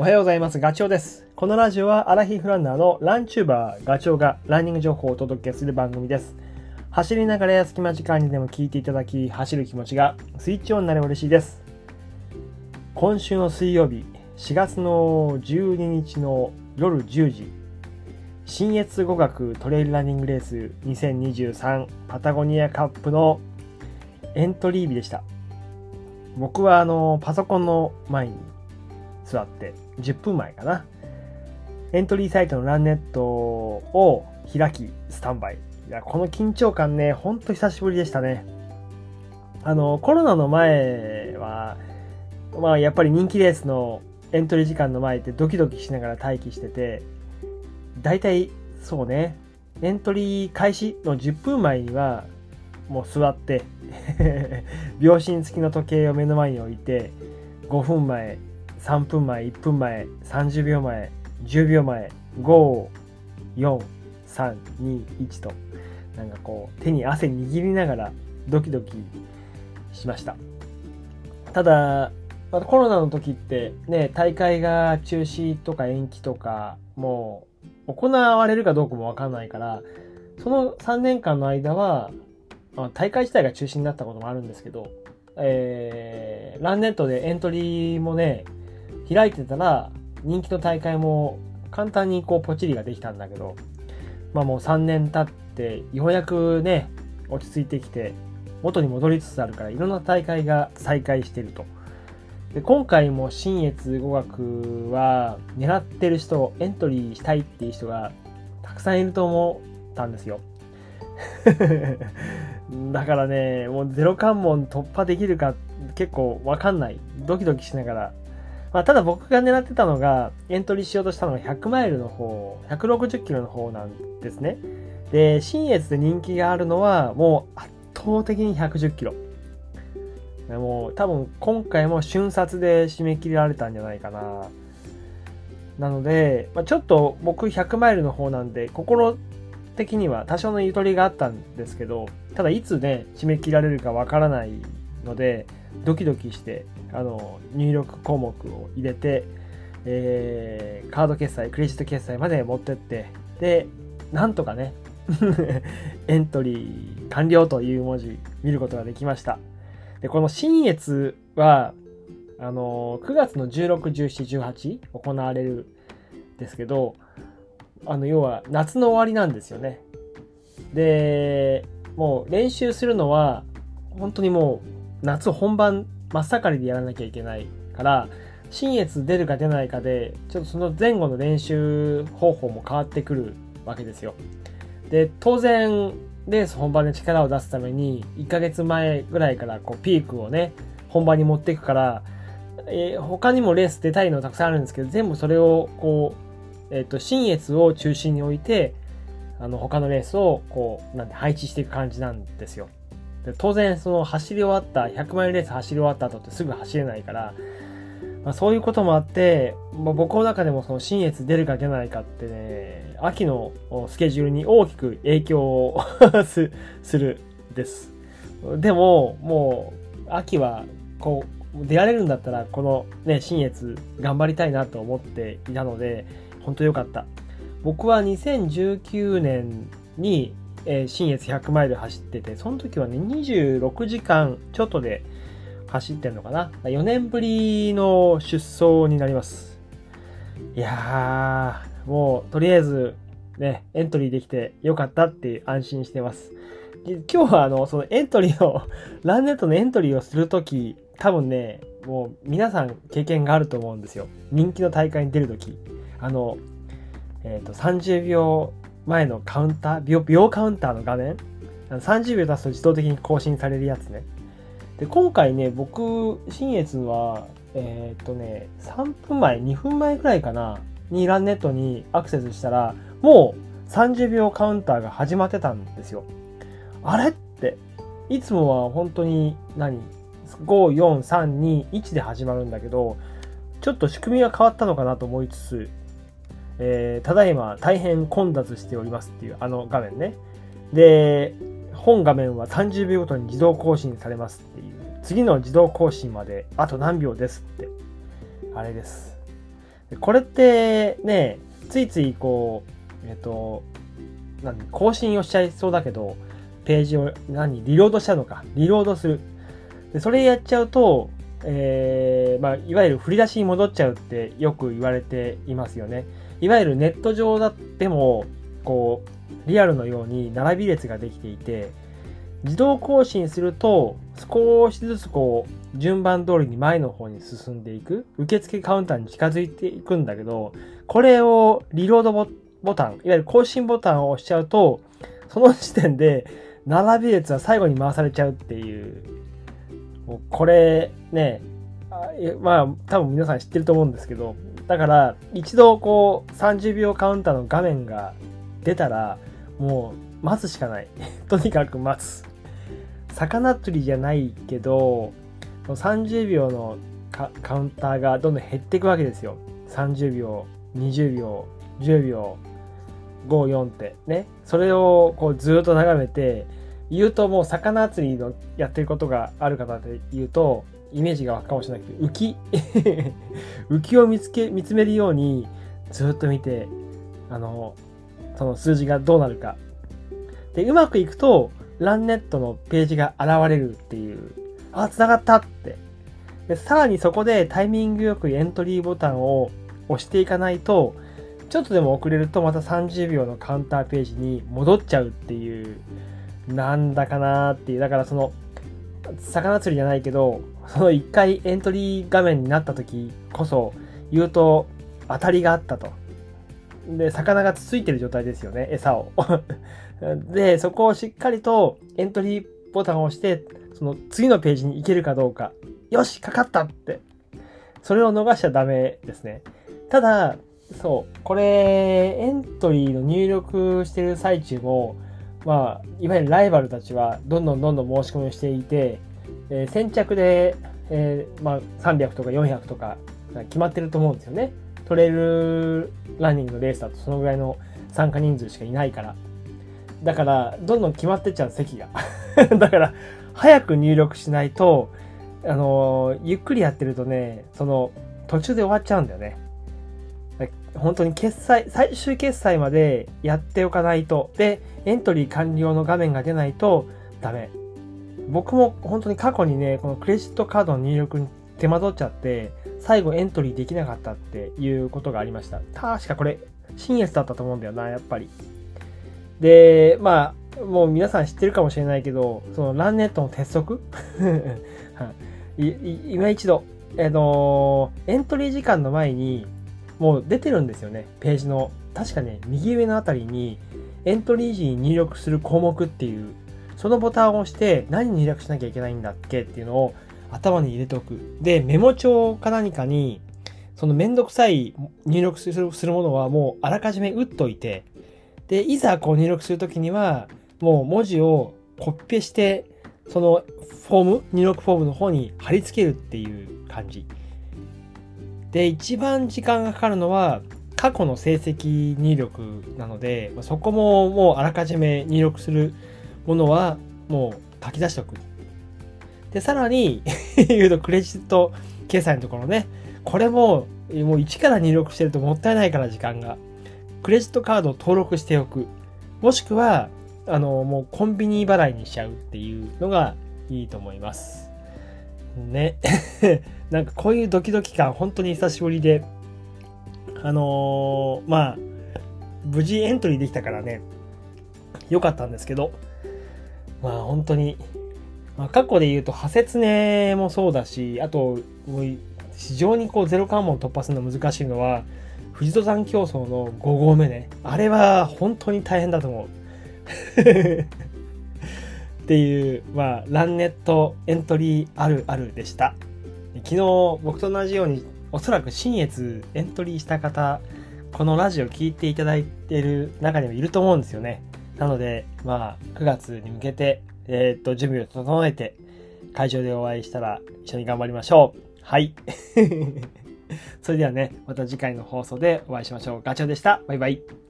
おはようございます。ガチョウです。このラジオはアラヒフランナーのランチューバーガチョウがランニング情報をお届けする番組です。走りながらや隙間時間にでも聞いていただき、走る気持ちがスイッチオンになれば嬉しいです。今週の水曜日、4月の12日の夜10時、新越語学トレイルランニングレース2023パタゴニアカップのエントリー日でした。僕はあのパソコンの前に座って10分前かな。エントリーサイトのランネットを開きスタンバイ。いやこの緊張感ねほんと久しぶりでしたね。あのコロナの前はまあやっぱり人気レースのエントリー時間の前ってドキドキしながら待機しててだいたいそうねエントリー開始の10分前にはもう座って 秒針付きの時計を目の前に置いて5分前3分前1分前30秒前10秒前54321と。なんかこう手に汗握りながらドキドキしました。ただコロナの時ってね大会が中止とか延期とかもう行われるかどうかもわかんないからその3年間の間は大会自体が中止になったこともあるんですけど、えー、ランネットでエントリーもね開いてたら人気の大会も簡単にこうポチリができたんだけどまあもう3年経ってようやくね落ち着いてきて元に戻りつつあるからいろんな大会が再開してると。で今回も新越語学は狙ってる人エントリーしたいっていう人がたくさんいると思ったんですよ。だからねもうゼロ関門突破できるか結構わかんない。ドキドキしながらまあ、ただ僕が狙ってたのが、エントリーしようとしたのが100マイルの方、160キロの方なんですね。で、新越で人気があるのは、もう圧倒的に110キロ。もう多分今回も瞬殺で締め切られたんじゃないかな。なので、まあ、ちょっと僕100マイルの方なんで、心的には多少のゆとりがあったんですけど、ただいつね、締め切られるかわからないので、ドキドキしてあの入力項目を入れて、えー、カード決済クレジット決済まで持ってってでなんとかね エントリー完了という文字見ることができました。でこの新越はあの9月の161718行われるですけどあの要は夏の終わりなんですよね。でもう練習するのは本当にもう夏本番真っ盛りでやらなきゃいけないから新越出るか出ないかでちょっとその前後の練習方法も変わってくるわけですよ。で当然レース本番で力を出すために1ヶ月前ぐらいからこうピークをね本番に持っていくから、えー、他にもレース出たいのたくさんあるんですけど全部それをこう、えーと、と新越を中心に置いてあの他のレースをこうなんで配置していく感じなんですよ。で当然その走り終わった100マイルレース走り終わった後ってすぐ走れないから、まあ、そういうこともあって、まあ、僕の中でもその新越出るか出ないかってね秋のスケジュールに大きく影響を するです。でももう秋はこう出られるんだったらこのね新越頑張りたいなと思っていたので本当良かった。僕は2019年にえー、新越100マイル走ってて、その時はね、26時間ちょっとで走ってんのかな。4年ぶりの出走になります。いやー、もう、とりあえず、ね、エントリーできてよかったって安心してます。今日はあの、そのエントリーを、ランネットのエントリーをするとき、多分ね、もう皆さん経験があると思うんですよ。人気の大会に出るとき。あの、えっ、ー、と、30秒前のカウンター秒、秒カウンターの画面、30秒経つと自動的に更新されるやつね。で、今回ね、僕、新越は、えっ、とね、3分前、2分前くらいかな、にランネットにアクセスしたら、もう30秒カウンターが始まってたんですよ。あれって、いつもは本当に何、5、4、3、2、1で始まるんだけど、ちょっと仕組みが変わったのかなと思いつつ、えー、ただいま大変混雑しておりますっていうあの画面ね。で、本画面は30秒ごとに自動更新されますっていう。次の自動更新まであと何秒ですって。あれです。これってね、ついついこう、えっと、何、更新をしちゃいそうだけど、ページを、何、リロードしちゃうのか。リロードする。で、それやっちゃうと、えー、まあ、いわゆる振り出しに戻っちゃうってよく言われていますよね。いわゆるネット上だっても、こう、リアルのように並び列ができていて、自動更新すると少しずつこう順番通りに前の方に進んでいく受付カウンターに近づいていくんだけどこれをリロードボタンいわゆる更新ボタンを押しちゃうとその時点で並び列は最後に回されちゃうっていう。これねまあ多分皆さん知ってると思うんですけどだから一度こう30秒カウンターの画面が出たらもう待つしかない。とにかく待つ。魚釣りじゃないけど30秒のカウンターがどんどん減っていくわけですよ。30秒20秒10秒54って。ね。それをこうずっと眺めて言うともう魚釣りのやってることがある方で言うとイメージが湧くかもしれないけど浮き 浮きを見つけ見つめるようにずっと見てあのその数字がどうなるかでうまくいくとランネットのページが現れるっていう、あ、繋がったって。で、さらにそこでタイミングよくエントリーボタンを押していかないと、ちょっとでも遅れるとまた30秒のカウンターページに戻っちゃうっていう、なんだかなーっていう。だからその、魚釣りじゃないけど、その一回エントリー画面になった時こそ言うと当たりがあったと。で、魚がつついてる状態ですよね、餌を。で、そこをしっかりとエントリーボタンを押して、その次のページに行けるかどうか。よし、かかったって。それを逃しちゃダメですね。ただ、そう、これ、エントリーの入力してる最中も、まあ、いわゆるライバルたちはどんどんどんどん申し込みをしていて、えー、先着で、えー、まあ、300とか400とか決まってると思うんですよね。トレイルランニングのレースだとそのぐらいの参加人数しかいないから。だから、どんどん決まってっちゃう、席が。だから、早く入力しないと、あのゆっくりやってるとね、その、途中で終わっちゃうんだよね。本当に決済、最終決済までやっておかないと。で、エントリー完了の画面が出ないとダメ。僕も本当に過去にね、このクレジットカードの入力に手間取っちゃって、最後エントリーできなかったっていうことがありました。確かこれ、新越だったと思うんだよな、やっぱり。で、まあ、もう皆さん知ってるかもしれないけど、そのランネットの鉄則？今一度、あのー、エントリー時間の前に、もう出てるんですよね、ページの。確かね、右上のあたりに、エントリー時に入力する項目っていう、そのボタンを押して何入力しなきゃいけないんだっけっていうのを頭に入れておく。で、メモ帳か何かに、そのめんどくさい入力するものはもうあらかじめ打っといて、で、いざこう入力するときには、もう文字をコピペして、そのフォーム、入力フォームの方に貼り付けるっていう感じ。で、一番時間がかかるのは、過去の成績入力なので、そこももうあらかじめ入力するものはもう書き出しておく。で、さらに 言うとクレジット決済のところね、これももう一から入力してるともったいないから時間が。クレジットカードを登録しておく。もしくは、あの、もうコンビニ払いにしちゃうっていうのがいいと思います。ね。なんかこういうドキドキ感、本当に久しぶりで、あのー、まあ、無事エントリーできたからね、良かったんですけど、まあ本当に、まあ、過去で言うと、派切ねもそうだし、あと、非常にこうゼロ関門突破するの難しいのは、富士登山競争の5合目ね。あれは本当に大変だと思う。っていう、まあ、ランネットエントリーあるあるでした。昨日、僕と同じように、おそらく新越エントリーした方、このラジオ聞いていただいている中にもいると思うんですよね。なので、まあ、9月に向けて、えー、っと、準備を整えて、会場でお会いしたら一緒に頑張りましょう。はい。それではね、また次回の放送でお会いしましょう。ガチョウでした。バイバイ。